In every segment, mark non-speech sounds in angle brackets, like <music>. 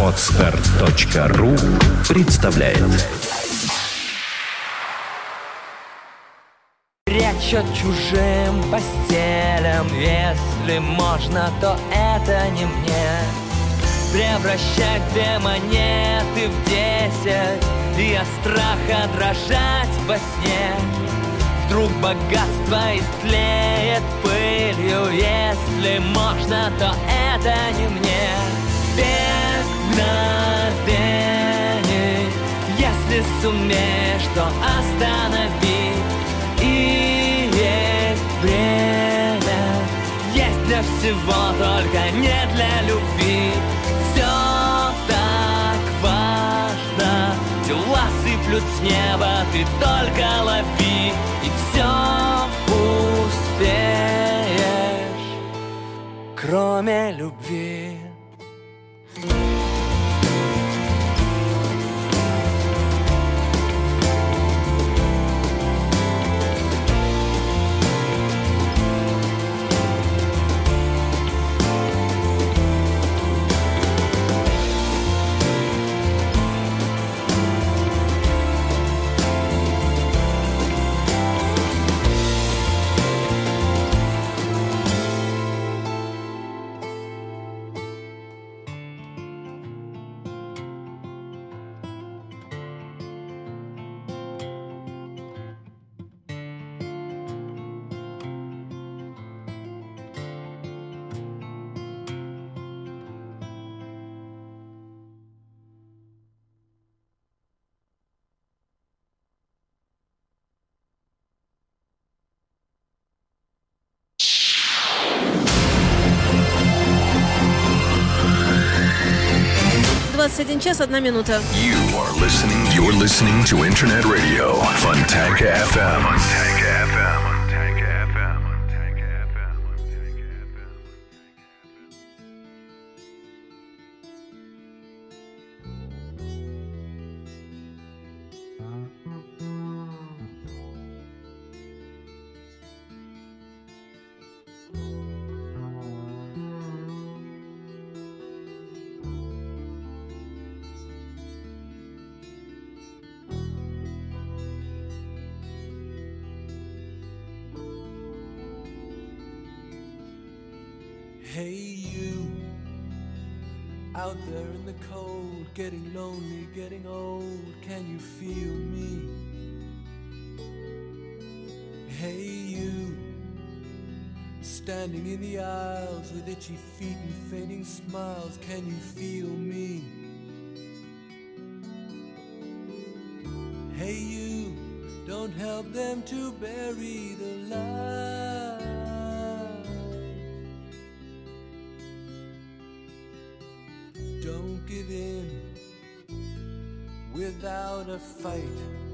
Отстар.ру представляет. Речь чужим постелям Если можно, то это не мне. Превращать две монеты в десять. И от страха дрожать во сне Вдруг богатство истлеет пылью. Если можно, то это не мне. Бег мгновений Если сумеешь, то останови. И есть время. Есть для всего, только не для любви. Все так важно. Дела сыплют с неба, ты только лови. И все успеешь Кроме любви Двадцать час, одна минута. You are listening, you're listening to Internet Radio Fontanka FM. Fontanka FM. With itchy feet and fading smiles. Can you feel me? Hey, you don't help them to bury the light. Don't give in without a fight.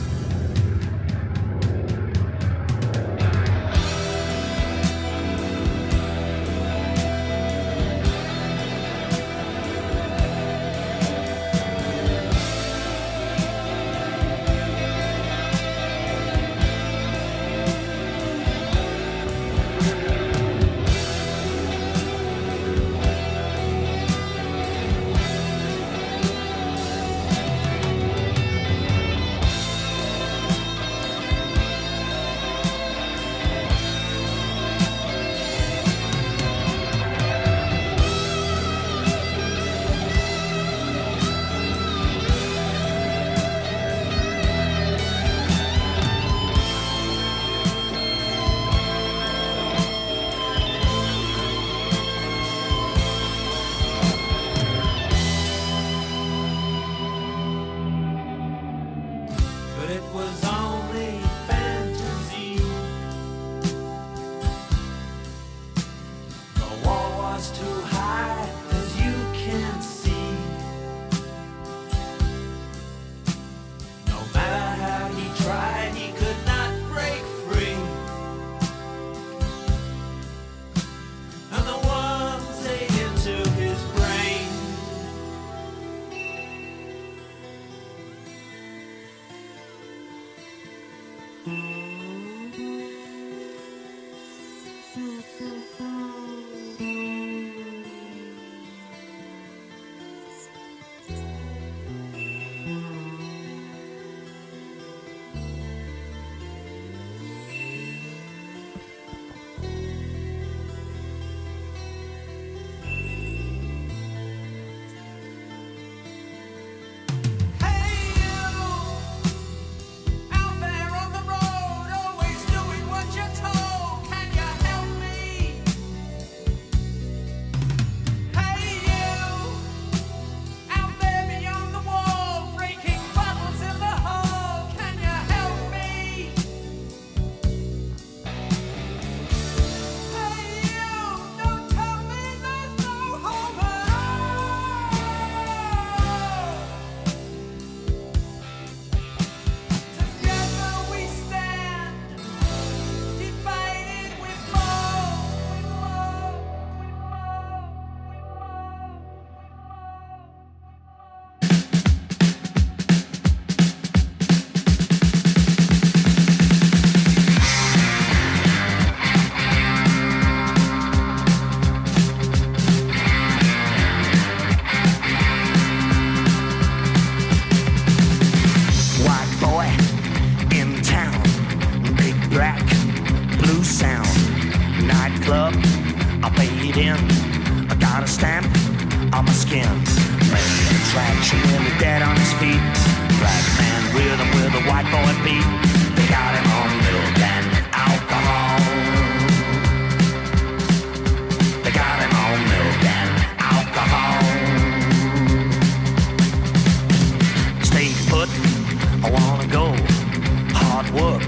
work,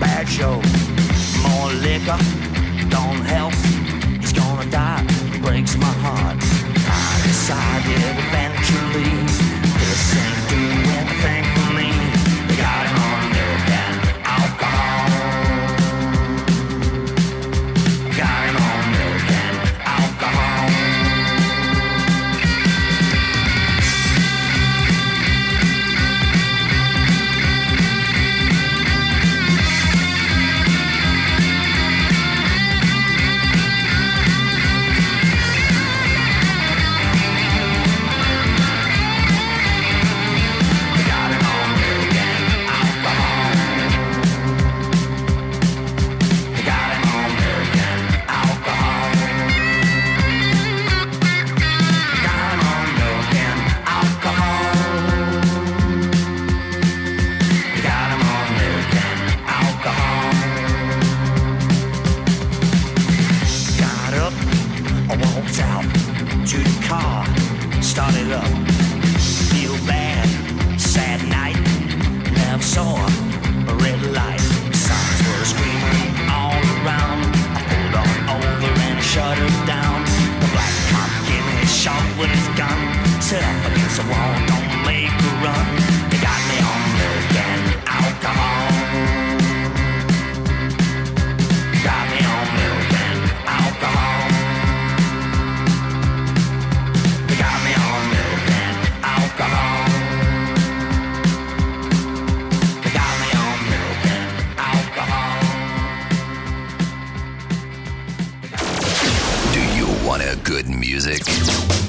bad show, more liquor, don't help. He's gonna die, breaks my heart. I decided eventually. Want a good music?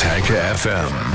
Antike FM.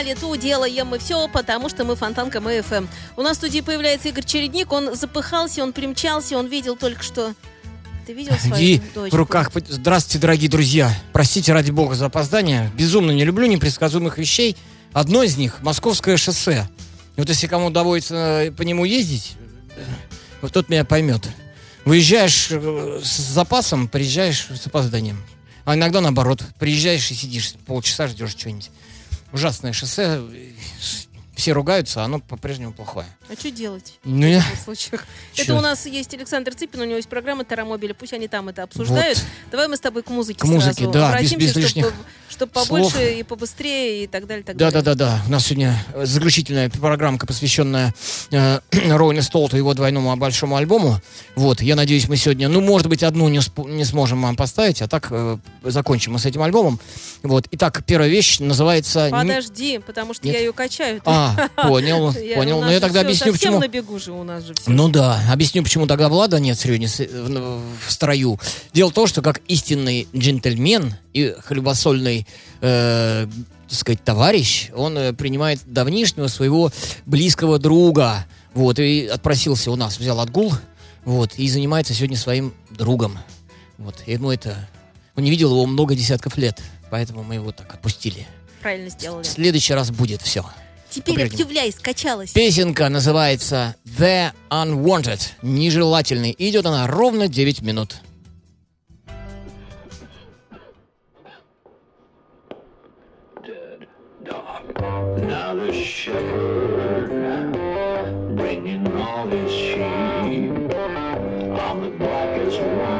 Бегу, на лету делаем мы все, потому что мы Фонтанка МФМ. У нас в студии появляется Игорь Чередник. Он запыхался, он примчался, он видел только что... Ты видел свою И дочку? в руках... Здравствуйте, дорогие друзья. Простите, ради бога, за опоздание. Безумно не люблю непредсказуемых вещей. Одно из них — Московское шоссе. И вот если кому доводится э, по нему ездить, э, вот тот меня поймет. Выезжаешь э, с запасом, приезжаешь с опозданием. А иногда наоборот. Приезжаешь и сидишь полчаса, ждешь что-нибудь. Ужасное шоссе. Все ругаются, а оно по-прежнему плохое. А что делать? Ну, я... в случаях? Чё? Это у нас есть Александр Цыпин, у него есть программа Тарамобиля, пусть они там это обсуждают. Вот. Давай мы с тобой к музыке К музыке, сразу да, без- обратимся, без лишних чтобы побольше слов. и побыстрее и так далее, так Да, да, далее. да, да. У нас сегодня э, заключительная программка, посвященная э, <clears throat> Столту и его двойному большому альбому. Вот, я надеюсь, мы сегодня, ну, может быть, одну не, не сможем вам поставить, а так э, закончим мы с этим альбомом. Вот, итак, первая вещь называется... Подожди, потому что Нет? я ее качаю. А, <laughs> понял, понял. Но нас я тогда всё объясню, совсем почему... на бегу же у нас же все. Ну да, объясню, почему тогда Влада нет сегодня с- в, в строю. Дело в том, что как истинный джентльмен и хлебосольный, э, так сказать, товарищ, он э, принимает давнишнего своего близкого друга. Вот, и отпросился у нас, взял отгул, вот, и занимается сегодня своим другом. Вот, и ему это... Он не видел его много десятков лет, поэтому мы его так отпустили. Правильно сделали. В следующий раз будет все. Теперь объявляй, скачалась. Песенка называется The Unwanted, нежелательный. И идет она ровно 9 минут. Now the shepherd bringing all his sheep. I'm the blackest one.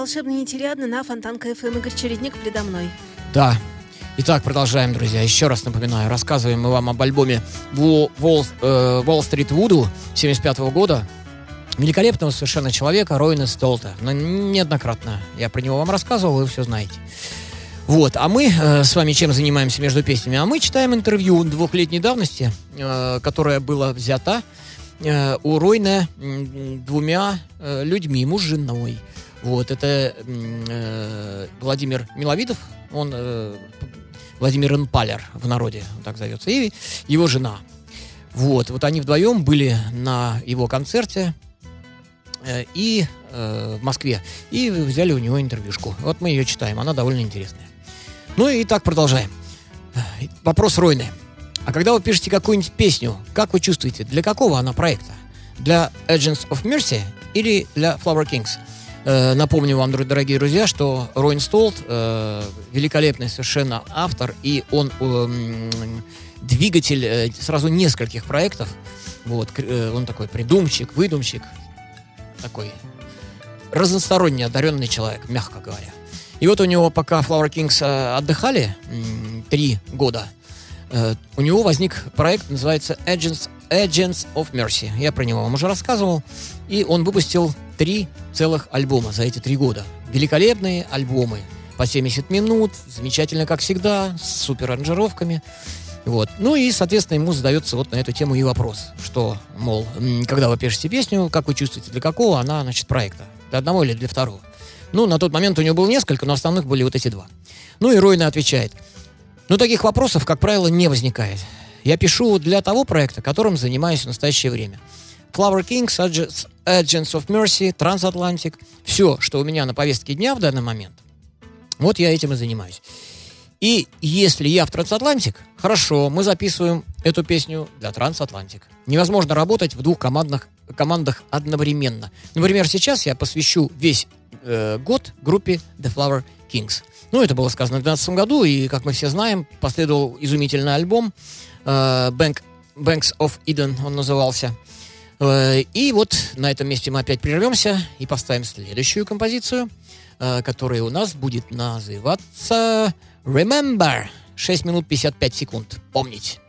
Волшебный нетериадно на Фонтанка ФМ Игорь Чередник предо мной. Да. Итак, продолжаем, друзья. Еще раз напоминаю, рассказываем мы вам об альбоме э, Street Voodoo 75 года. Великолепного совершенно человека Ройна Столта. Но неоднократно я про него вам рассказывал, вы все знаете. Вот, а мы э, с вами чем занимаемся между песнями? А мы читаем интервью двухлетней давности, э, которое было взято э, у Ройна м, двумя э, людьми, муж с женой. Вот, это э, Владимир Миловидов, он э, Владимир Инпалер в народе, так зовется, и его жена. Вот, вот они вдвоем были на его концерте э, и э, в Москве, и взяли у него интервьюшку. Вот мы ее читаем, она довольно интересная. Ну и так продолжаем. Вопрос Ройны. А когда вы пишете какую-нибудь песню, как вы чувствуете, для какого она проекта? Для Agents of Mercy или для Flower Kings? Э, напомню вам, дорогие друзья, что Ройн Столт э, великолепный совершенно автор, и он э, двигатель сразу нескольких проектов. Вот, он такой придумчик, выдумщик, такой разносторонне одаренный человек, мягко говоря. И вот у него, пока Flower Kings отдыхали три года, у него возник проект, называется Agents, Agents of Mercy. Я про него вам уже рассказывал. И он выпустил три целых альбома за эти три года. Великолепные альбомы. По 70 минут, замечательно, как всегда, с супер аранжировками. Вот. Ну и, соответственно, ему задается вот на эту тему и вопрос, что, мол, когда вы пишете песню, как вы чувствуете, для какого она, значит, проекта? Для одного или для второго? Ну, на тот момент у него было несколько, но основных были вот эти два. Ну и Ройна отвечает, ну, таких вопросов, как правило, не возникает. Я пишу для того проекта, которым занимаюсь в настоящее время. Flower Kings, Agents of Mercy, Transatlantic. Все, что у меня на повестке дня в данный момент, вот я этим и занимаюсь. И если я в Трансатлантик, хорошо, мы записываем эту песню для Трансатлантик. Невозможно работать в двух командных, командах одновременно. Например, сейчас я посвящу весь э, год группе The Flower Kings. Ну, это было сказано в 2012 году, и, как мы все знаем, последовал изумительный альбом э, Bank, Banks of Eden, он назывался. Э, И вот на этом месте мы опять прервемся и поставим следующую композицию, э, которая у нас будет называться Remember. 6 минут 55 секунд. Помнить.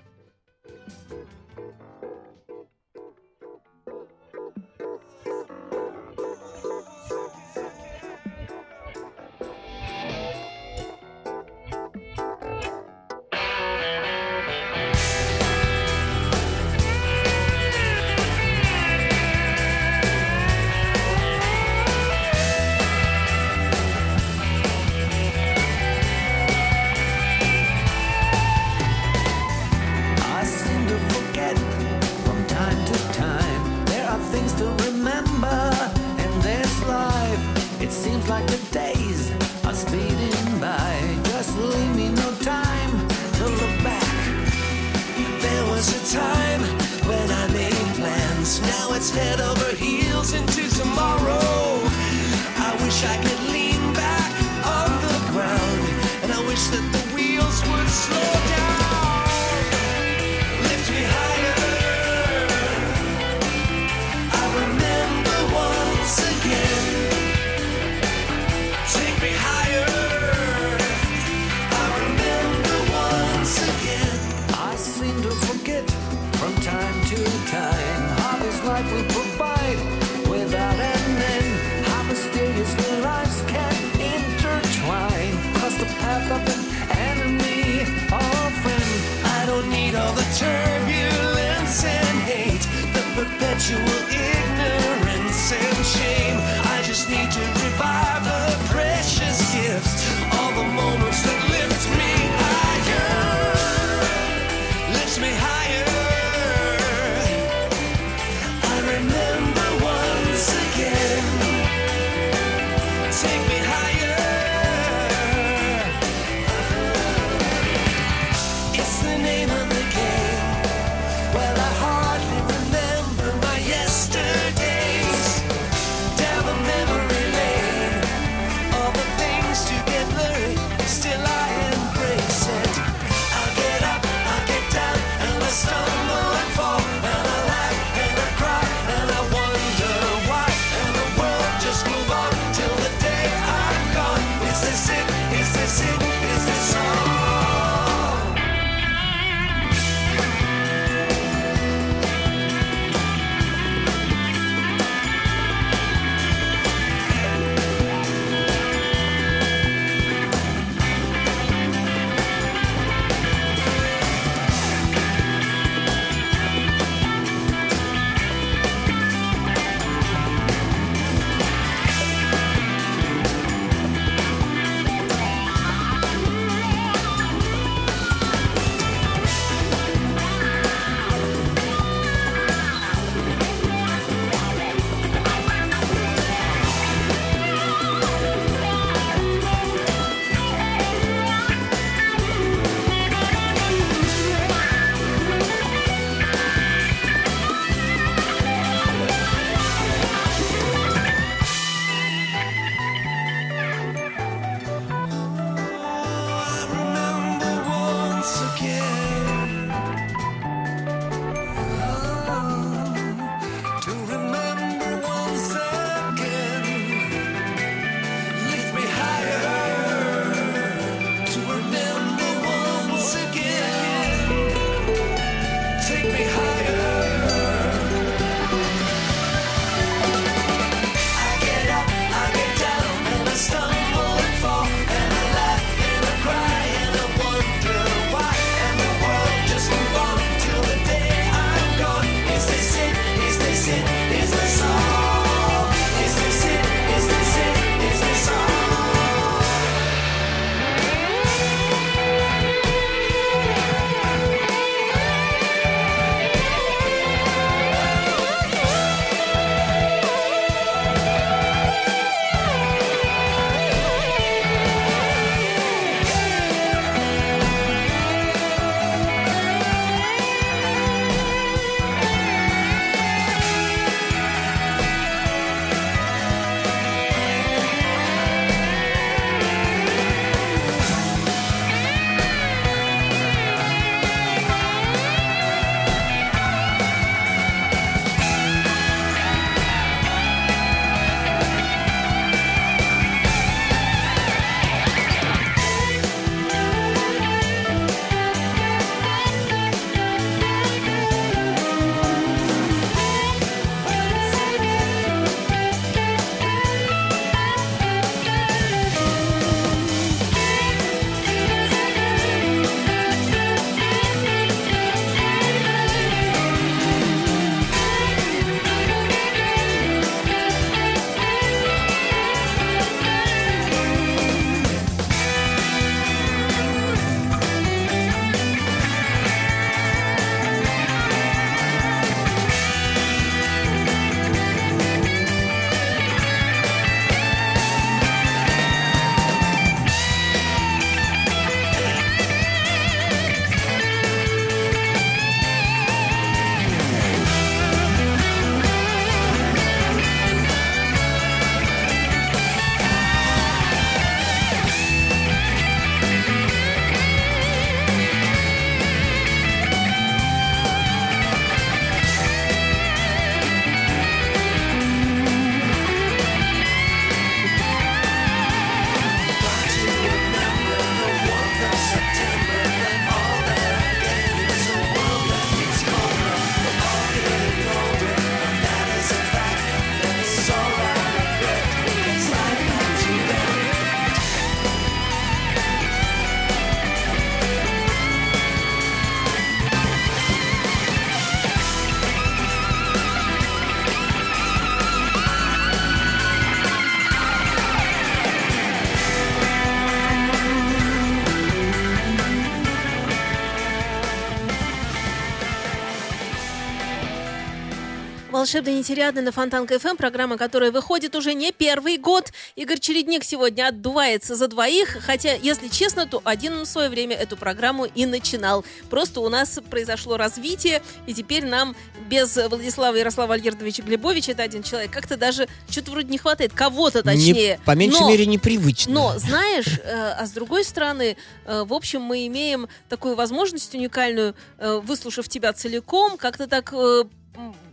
Волшебный нетериадный на Фонтан КФМ, программа, которая выходит уже не первый год. Игорь Чередник сегодня отдувается за двоих, хотя, если честно, то один в свое время эту программу и начинал. Просто у нас произошло развитие, и теперь нам без Владислава Ярослава Альгердовича Глебовича, это один человек, как-то даже что-то вроде не хватает, кого-то Не- точнее. по меньшей Но- мере, непривычно. но, знаешь, э, а с другой стороны, э, в общем, мы имеем такую возможность уникальную, э, выслушав тебя целиком, как-то так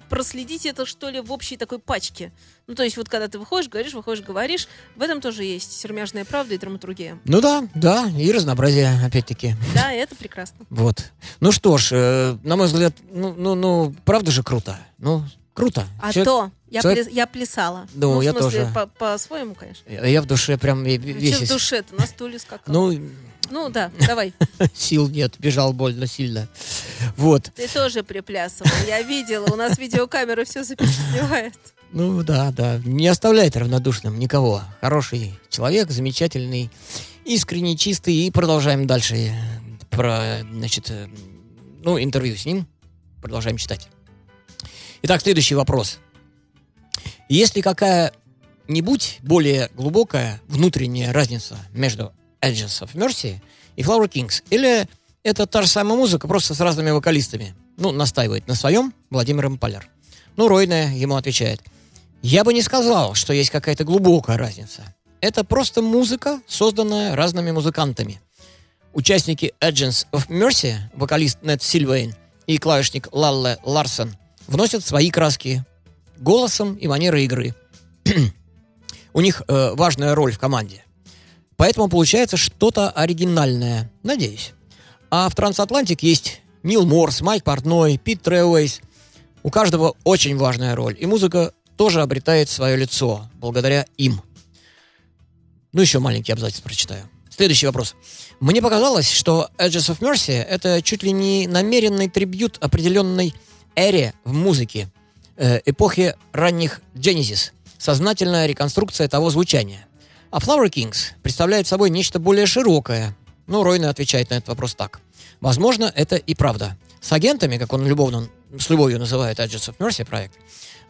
проследить это, что ли, в общей такой пачке. Ну, то есть, вот когда ты выходишь, говоришь, выходишь, говоришь, в этом тоже есть сермяжная правда и драматургия. Ну да, да, и разнообразие, опять-таки. Да, это прекрасно. Вот. Ну что ж, э, на мой взгляд, ну, ну, ну, правда же круто. Ну, круто. А Человек- то я, человек- пляс- я плясала. Ну, в я смысле, тоже. по- По-своему, конечно. Я я в душе прям весь... в из- душе-то? На стуле <laughs> скакал. Ну, ну да, давай. <laughs> сил нет, бежал больно сильно. Вот. Ты тоже приплясывал. Я видела, у нас видеокамера все запечатлевает. Ну да, да. Не оставляет равнодушным никого. Хороший человек, замечательный, искренний, чистый. И продолжаем дальше э, про, значит, э, ну, интервью с ним. Продолжаем читать. Итак, следующий вопрос. Есть ли какая-нибудь более глубокая внутренняя разница между Edges of Mercy и Flower Kings? Или это та же самая музыка, просто с разными вокалистами? Ну, настаивает на своем Владимир Импалер. Ну, Ройна ему отвечает. Я бы не сказал, что есть какая-то глубокая разница. Это просто музыка, созданная разными музыкантами. Участники Agents of Mercy, вокалист Нед Сильвейн и клавишник Лалле Ларсон, вносят свои краски голосом и манерой игры. <clears throat> У них э, важная роль в команде. Поэтому получается что-то оригинальное. Надеюсь. А в Трансатлантик есть Нил Морс, Майк Портной, Пит Тревейс. У каждого очень важная роль. И музыка тоже обретает свое лицо благодаря им. Ну, еще маленький абзац прочитаю. Следующий вопрос. Мне показалось, что Edges of Mercy — это чуть ли не намеренный трибют определенной эре в музыке, э, эпохи ранних Genesis, сознательная реконструкция того звучания. А Flower Kings представляет собой нечто более широкое. Ну, Ройна отвечает на этот вопрос так. Возможно, это и правда. С агентами, как он любовно, с любовью называет Edges of Mercy проект,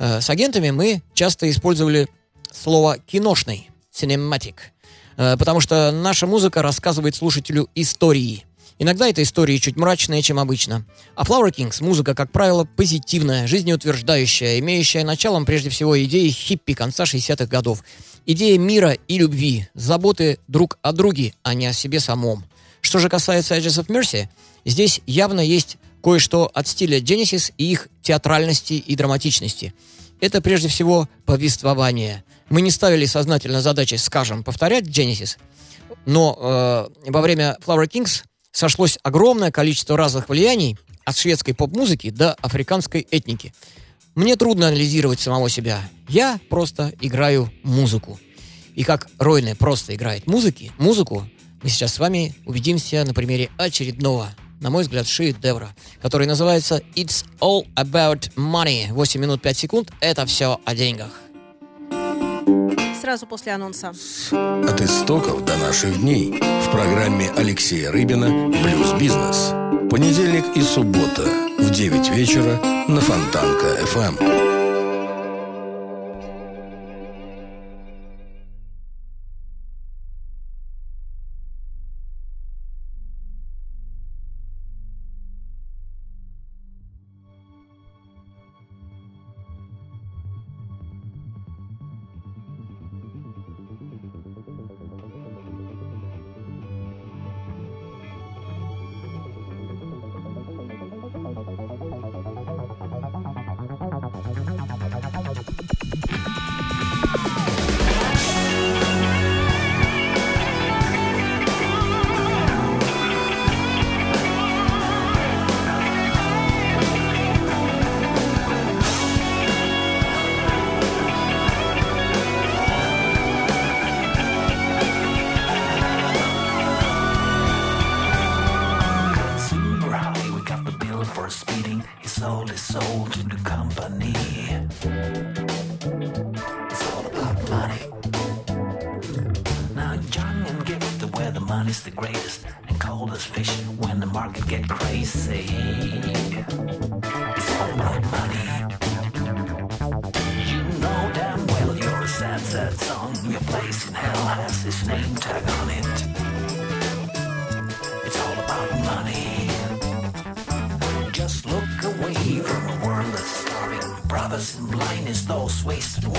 э, с агентами мы часто использовали слово «киношный», «cinematic», э, потому что наша музыка рассказывает слушателю истории. Иногда это истории чуть мрачные, чем обычно. А Flower Kings — музыка, как правило, позитивная, жизнеутверждающая, имеющая началом прежде всего идеи хиппи конца 60-х годов. Идея мира и любви, заботы друг о друге, а не о себе самом. Что же касается Edges of Mercy, здесь явно есть кое-что от стиля Genesis и их театральности и драматичности. Это прежде всего повествование. Мы не ставили сознательно задачи, скажем, повторять Genesis, но э, во время Flower Kings сошлось огромное количество разных влияний от шведской поп-музыки до африканской этники. Мне трудно анализировать самого себя. Я просто играю музыку. И как Ройне просто играет музыки, музыку, мы сейчас с вами убедимся на примере очередного, на мой взгляд, шедевра, который называется «It's all about money». 8 минут 5 секунд – это все о деньгах. Сразу после анонса. От истоков до наших дней в программе Алексея Рыбина «Блюз-бизнес». Понедельник и суббота в 9 вечера на Фонтанка waste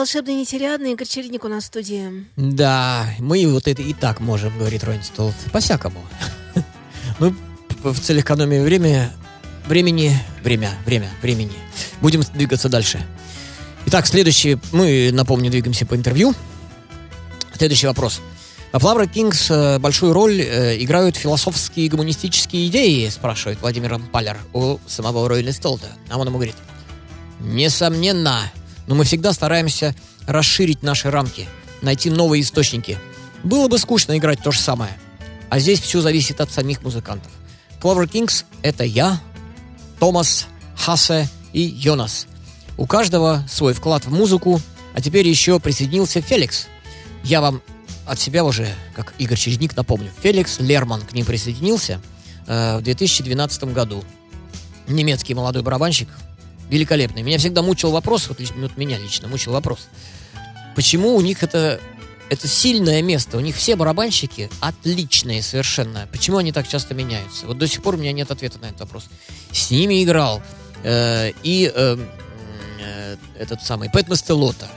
Волшебный нетериадный Игорь Чередник у нас в студии. Да, мы вот это и так можем, говорит Ронни Столт. По-всякому. <laughs> Ну, п- в целях экономии времени, времени, время, время, времени. Будем двигаться дальше. Итак, следующий, мы, напомню, двигаемся по интервью. Следующий вопрос. А Флавра Кингс э, большую роль э, играют философские и гуманистические идеи, спрашивает Владимир Палер у самого Ройли Столта. А он ему говорит, несомненно, но мы всегда стараемся расширить наши рамки, найти новые источники. Было бы скучно играть то же самое. А здесь все зависит от самих музыкантов. Clover Kings — это я, Томас, Хасе и Йонас. У каждого свой вклад в музыку, а теперь еще присоединился Феликс. Я вам от себя уже, как Игорь Чередник, напомню. Феликс Лерман к ним присоединился э, в 2012 году. Немецкий молодой барабанщик, великолепный. Меня всегда мучил вопрос, вот, вот меня лично мучил вопрос, почему у них это, это сильное место, у них все барабанщики отличные совершенно. Почему они так часто меняются? Вот до сих пор у меня нет ответа на этот вопрос. С ними играл э, и э, э, этот самый Пэт Мастелота.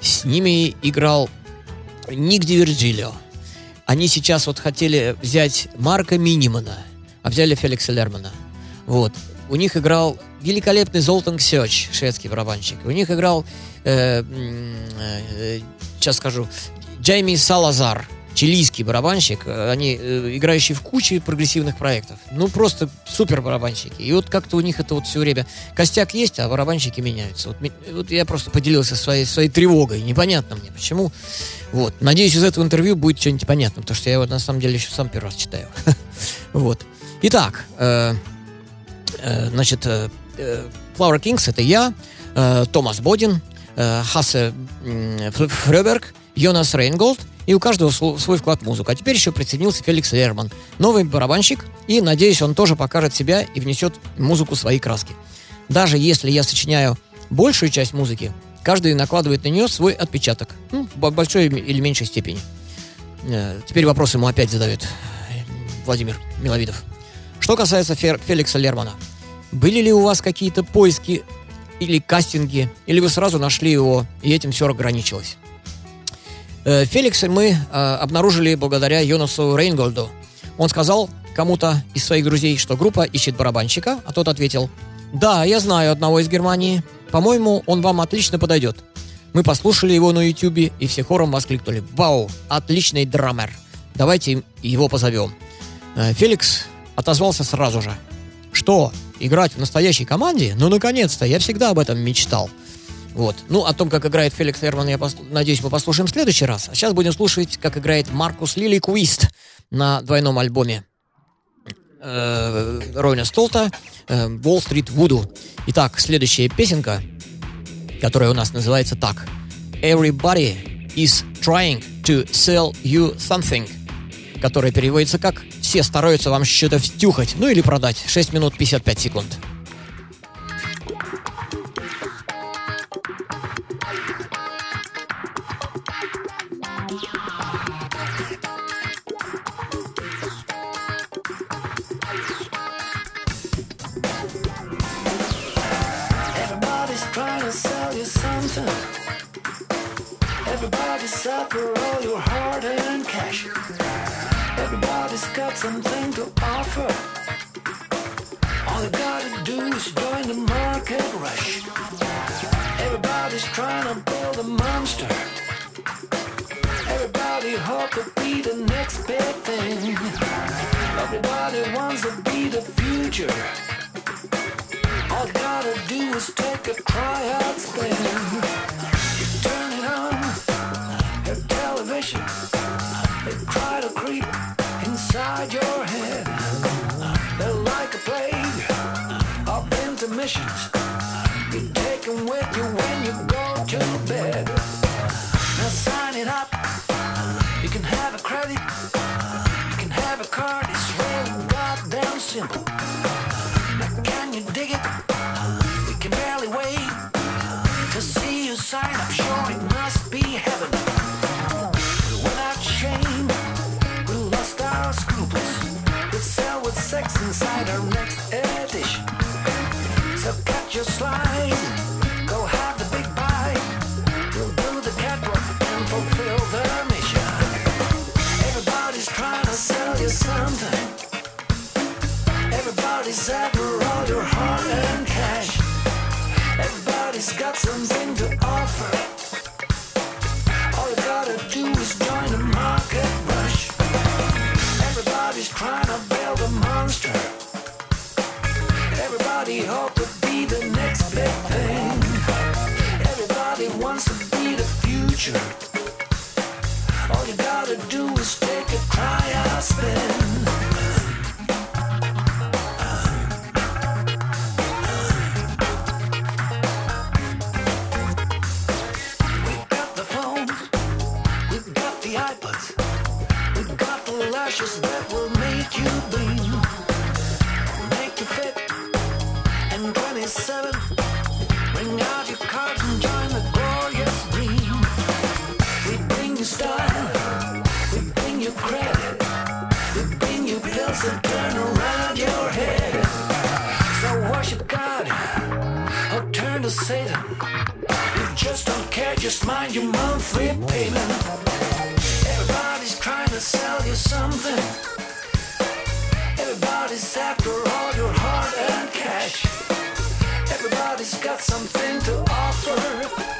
С ними играл Ник Ди Вирджилио. Они сейчас вот хотели взять Марка Минимана, а взяли Феликса Лермана. Вот. У них играл великолепный Золтан Ксёч, шведский барабанщик. У них играл, э, э, сейчас скажу, Джейми Салазар, чилийский барабанщик. Они э, играющие в куче прогрессивных проектов. Ну, просто супер барабанщики. И вот как-то у них это вот все время... Костяк есть, а барабанщики меняются. Вот, вот я просто поделился своей, своей тревогой. Непонятно мне, почему. Вот. Надеюсь, из этого интервью будет что-нибудь понятно, потому что я его на самом деле еще сам первый раз читаю. <laughs> Вот. Итак, э, э, значит, э, Flower Kings это я, э, Томас Бодин, э, Хасе м, Ф- Фрёберг, Йонас Рейнголд, и у каждого свой вклад в музыку. А теперь еще присоединился Феликс Лерман, новый барабанщик, и, надеюсь, он тоже покажет себя и внесет музыку свои краски. Даже если я сочиняю большую часть музыки, каждый накладывает на нее свой отпечаток, ну, в бо- большой или меньшей степени. Э, Теперь вопрос ему опять задает э, Владимир Миловидов. Что касается Феликса Лермана, были ли у вас какие-то поиски или кастинги, или вы сразу нашли его, и этим все ограничилось? Э, Феликса мы э, обнаружили благодаря Йонасу Рейнгольду. Он сказал кому-то из своих друзей, что группа ищет барабанщика, а тот ответил, «Да, я знаю одного из Германии. По-моему, он вам отлично подойдет». Мы послушали его на ютюбе и все хором воскликнули, «Вау, отличный драмер! Давайте его позовем». Э, Феликс отозвался сразу же. Что, играть в настоящей команде? Ну, наконец-то, я всегда об этом мечтал. Вот. Ну, о том, как играет Феликс Лерман, я пос- надеюсь, мы послушаем в следующий раз. А сейчас будем слушать, как играет Маркус Лили Квист на двойном альбоме э, Ройна Столта э, «Wall Street Voodoo». Итак, следующая песенка, которая у нас называется так. «Everybody is trying to sell you something», которая переводится как «Все стараются вам что-то втюхать», ну или продать. 6 минут 55 секунд. Everybody's for all your hard-earned cash. Something to offer. All you gotta do is join the market rush. Everybody's trying to build a monster. Everybody hope to be the next big thing. Everybody wants to be the future. All you gotta do is take a tryout spin. You turn it on, your television. commissions. turns into You just don't care, just mind your monthly payment. Everybody's trying to sell you something. Everybody's after all your hard earned cash. Everybody's got something to offer.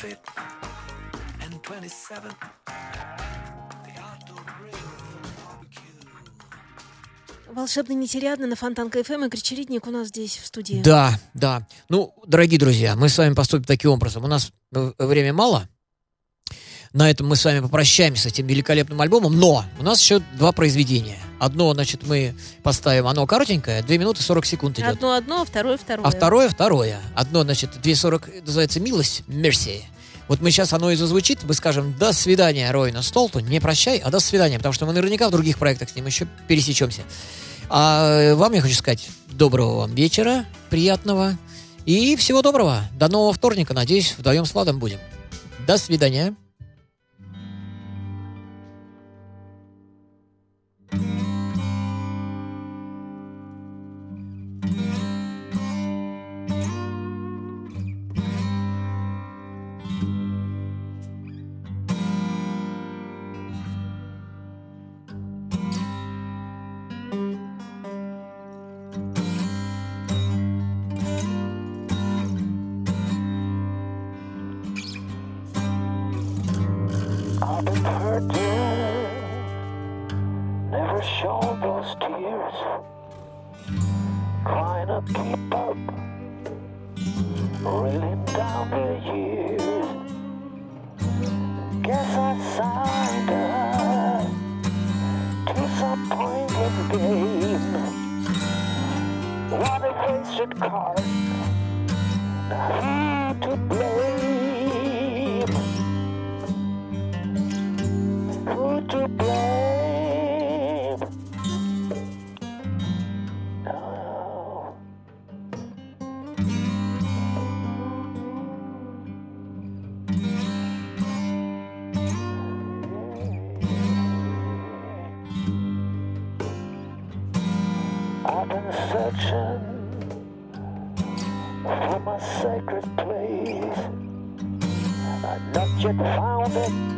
fit and 27. Волшебно нетерядно на Фонтан КФМ. Эм, и Чередник у нас здесь в студии. Да, да. Ну, дорогие друзья, мы с вами поступим таким образом. У нас э, время мало. На этом мы с вами попрощаемся с этим великолепным альбомом. Но у нас еще два произведения – Одно, значит, мы поставим, оно коротенькое, 2 минуты 40 секунд идет. Одно одно, а второе второе. А второе, второе. Одно, значит, 2.40 называется «Милость», «Mercy». Вот мы сейчас оно и зазвучит, мы скажем «До свидания, Ройна Столту», не прощай, а «До свидания», потому что мы наверняка в других проектах с ним еще пересечемся. А вам я хочу сказать доброго вам вечера, приятного и всего доброго. До нового вторника, надеюсь, вдвоем с Владом будем. До свидания. Found it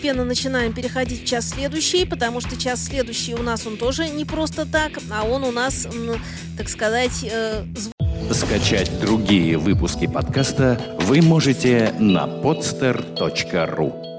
постепенно начинаем переходить в час следующий, потому что час следующий у нас он тоже не просто так, а он у нас, так сказать, э, Скачать другие выпуски подкаста вы можете на podster.ru